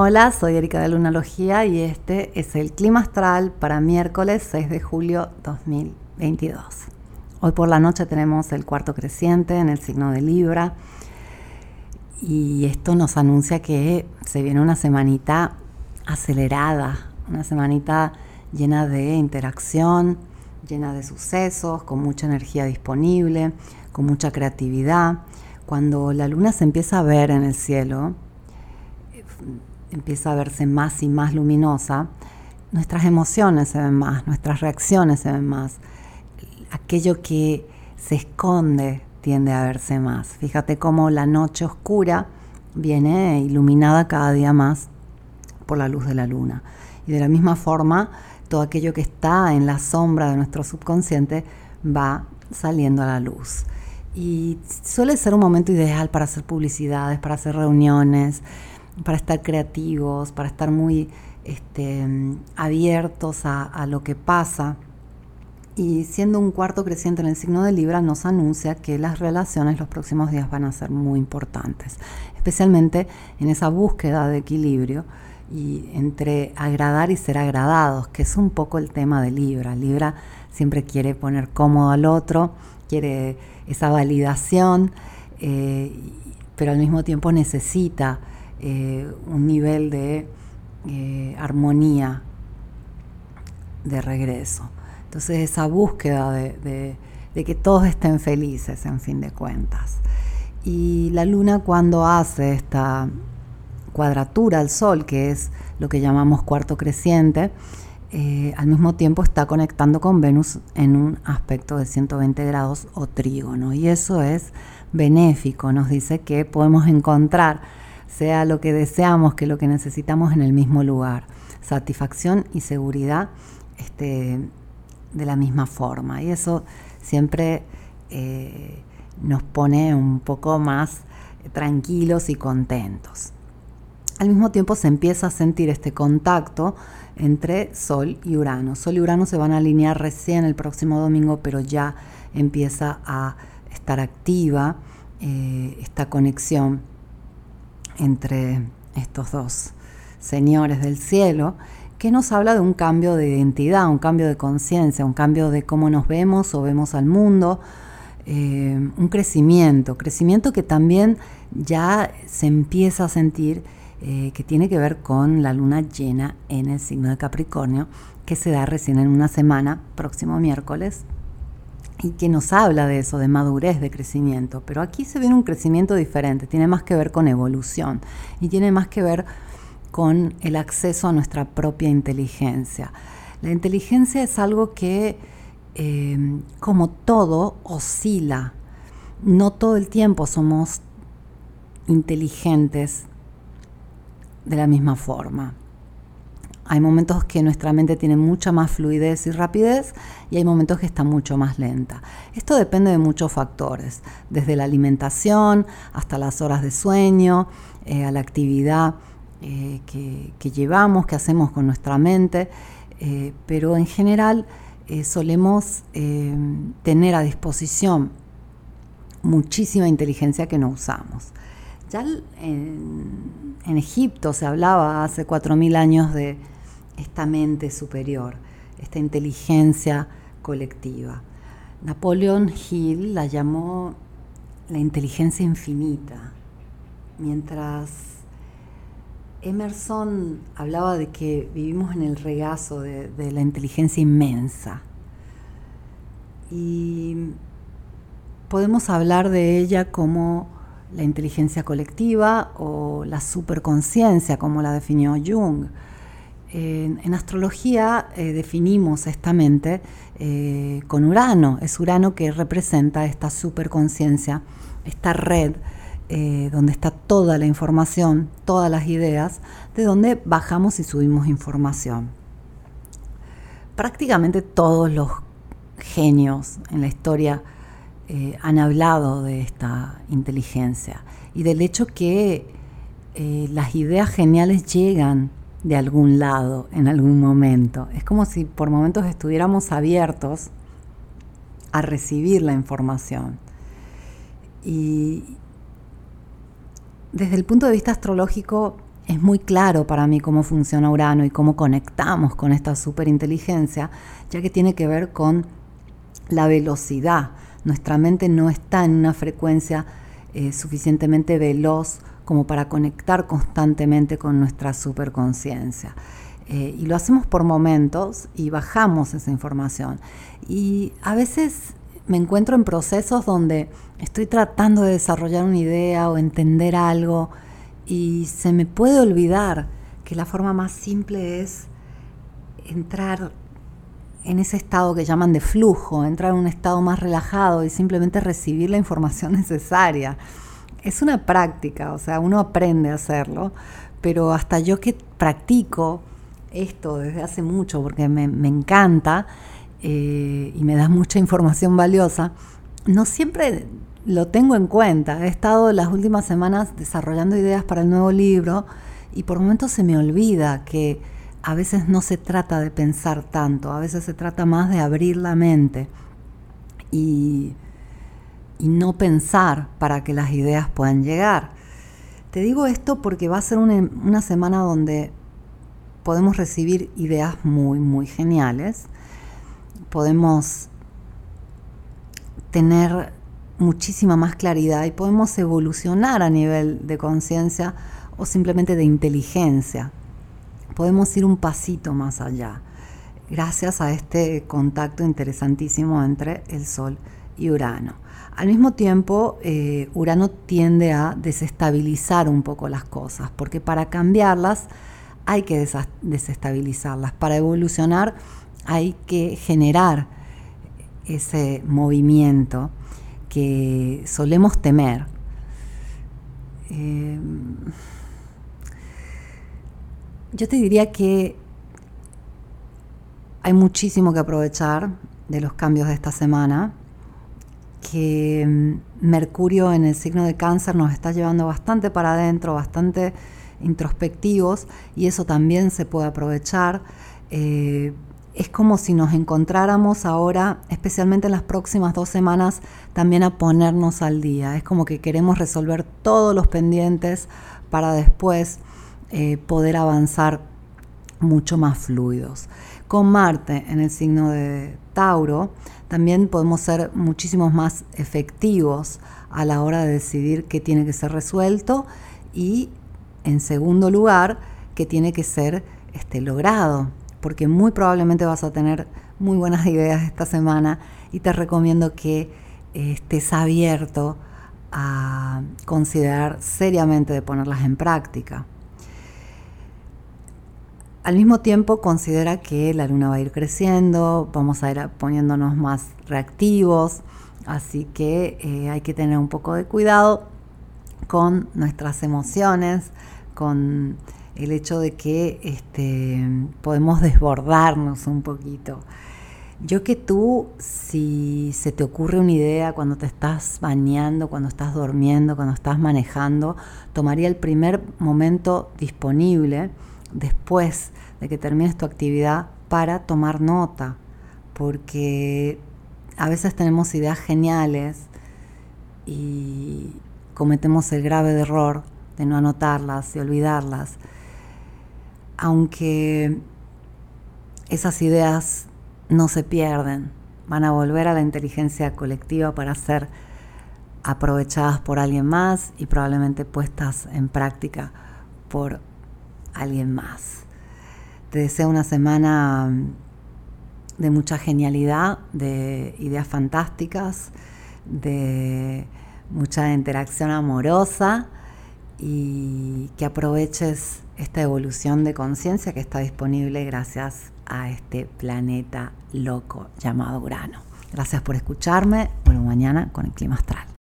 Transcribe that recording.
Hola, soy Erika de Lunalogía y este es el clima astral para miércoles 6 de julio 2022. Hoy por la noche tenemos el cuarto creciente en el signo de Libra y esto nos anuncia que se viene una semanita acelerada, una semanita llena de interacción, llena de sucesos, con mucha energía disponible, con mucha creatividad. Cuando la luna se empieza a ver en el cielo, empieza a verse más y más luminosa, nuestras emociones se ven más, nuestras reacciones se ven más. Aquello que se esconde tiende a verse más. Fíjate cómo la noche oscura viene iluminada cada día más por la luz de la luna. Y de la misma forma, todo aquello que está en la sombra de nuestro subconsciente va saliendo a la luz. Y suele ser un momento ideal para hacer publicidades, para hacer reuniones, para estar creativos, para estar muy este, abiertos a, lo que pasa. Y siendo un cuarto creciente en el signo de Libra, nos anuncia que las relaciones los próximos días van a ser muy importantes, especialmente en esa búsqueda de equilibrio y entre agradar y ser agradados, que es un poco el tema de Libra. Libra siempre quiere poner cómodo al otro, quiere esa validación, eh, pero al mismo tiempo necesita eh, un nivel de eh, armonía de regreso. Entonces esa búsqueda de, que todos estén felices en fin de cuentas. Y la luna cuando hace esta cuadratura al sol, que es lo que llamamos cuarto creciente, eh, al mismo tiempo está conectando con Venus en un aspecto de 120 grados o trígono. Y eso es benéfico, nos dice que podemos encontrar sea lo que deseamos que lo que necesitamos en el mismo lugar. Satisfacción y seguridad este, de la misma forma. Y eso siempre eh, nos pone un poco más tranquilos y contentos. Al mismo tiempo se empieza a sentir este contacto entre Sol y Urano. Sol y Urano se van a alinear recién el próximo domingo, pero ya empieza a estar activa eh, esta conexión entre estos dos señores del cielo, que nos habla de un cambio de identidad, un cambio de conciencia, un cambio de cómo nos vemos o vemos al mundo, eh, un crecimiento, crecimiento que también ya se empieza a sentir eh, que tiene que ver con la luna llena en el signo de Capricornio, que se da recién en una semana, próximo miércoles, y que nos habla de eso, de madurez, de crecimiento. Pero aquí se ve un crecimiento diferente, tiene más que ver con evolución y tiene más que ver con el acceso a nuestra propia inteligencia. La inteligencia es algo que, eh, como todo, oscila. No todo el tiempo somos inteligentes de la misma forma. Hay momentos que nuestra mente tiene mucha más fluidez y rapidez y hay momentos que está mucho más lenta. Esto depende de muchos factores, desde la alimentación hasta las horas de sueño, eh, a la actividad eh, que, llevamos, que hacemos con nuestra mente, eh, pero en general solemos tener a disposición muchísima inteligencia que no usamos. Ya en, en Egipto se hablaba hace 4.000 años de esta mente superior, esta inteligencia colectiva. Napoleon Hill la llamó la inteligencia infinita, mientras Emerson hablaba de que vivimos en el regazo de, de la inteligencia inmensa. Y podemos hablar de ella como la inteligencia colectiva o la superconciencia, como la definió Jung en, astrología eh, definimos esta mente eh, con Urano. Es Urano que representa esta superconciencia, esta red eh, donde está toda la información, todas las ideas, de donde bajamos y subimos información. Prácticamente todos los genios en la historia han hablado de esta inteligencia y del hecho que las ideas geniales llegan de algún lado en algún momento. Es como si por momentos estuviéramos abiertos a recibir la información. Y desde el punto de vista astrológico, es muy claro para mí cómo funciona Urano y cómo conectamos con esta superinteligencia, ya que tiene que ver con la velocidad. Nuestra mente no está en una frecuencia eh, suficientemente veloz como para conectar constantemente con nuestra superconciencia. Eh, y lo hacemos por momentos y bajamos esa información. Y a veces me encuentro en procesos donde estoy tratando de desarrollar una idea o entender algo y se me puede olvidar que la forma más simple es entrar en ese estado que llaman de flujo, entrar en un estado más relajado y simplemente recibir la información necesaria. Es una práctica, o sea, uno aprende a hacerlo, pero hasta yo que practico esto desde hace mucho, porque me, encanta eh, y me da mucha información valiosa, no siempre lo tengo en cuenta. He estado las últimas semanas desarrollando ideas para el nuevo libro y por momentos se me olvida que a veces no se trata de pensar tanto, a veces se trata más de abrir la mente y, no pensar para que las ideas puedan llegar. Te digo esto porque va a ser una, una semana donde podemos recibir ideas muy, muy geniales. Podemos tener muchísima más claridad y podemos evolucionar a nivel de conciencia o simplemente de inteligencia. Podemos ir un pasito más allá gracias a este contacto interesantísimo entre el Sol y Urano. Al mismo tiempo, eh, Urano tiende a desestabilizar un poco las cosas, porque para cambiarlas hay que desestabilizarlas. Para evolucionar hay que generar ese movimiento que solemos temer. Eh, yo te diría que hay muchísimo que aprovechar de los cambios de esta semana, que mm, Mercurio en el signo de cáncer nos está llevando bastante para adentro, bastante introspectivos, y eso también se puede aprovechar. Eh, es como si nos encontráramos ahora, especialmente en las próximas dos semanas, también a ponernos al día. Es como que queremos resolver todos los pendientes para después eh, poder avanzar mucho más fluidos. Con Marte en el signo de Tauro, también podemos ser muchísimos más efectivos a la hora de decidir qué tiene que ser resuelto y, en segundo lugar, qué tiene que ser este, logrado porque muy probablemente vas a tener muy buenas ideas esta semana y te recomiendo que eh, estés abierto a considerar seriamente de ponerlas en práctica. Al mismo tiempo considera que la luna va a ir creciendo, vamos a ir poniéndonos más reactivos, así que eh, hay que tener un poco de cuidado con nuestras emociones, con el hecho de que este, podemos desbordarnos un poquito. Yo que tú, si se te ocurre una idea cuando te estás bañando, cuando estás durmiendo, cuando estás manejando, tomaría el primer momento disponible después de que termines tu actividad para tomar nota, porque a veces tenemos ideas geniales y cometemos el grave error de no anotarlas y olvidarlas. Aunque esas ideas no se pierden, van a volver a la inteligencia colectiva para ser aprovechadas por alguien más y probablemente puestas en práctica por alguien más. Te deseo una semana de mucha genialidad, de ideas fantásticas, de mucha interacción amorosa y que aproveches esta evolución de conciencia que está disponible gracias a este planeta loco llamado Urano. Gracias por escucharme. Bueno, mañana con el clima astral.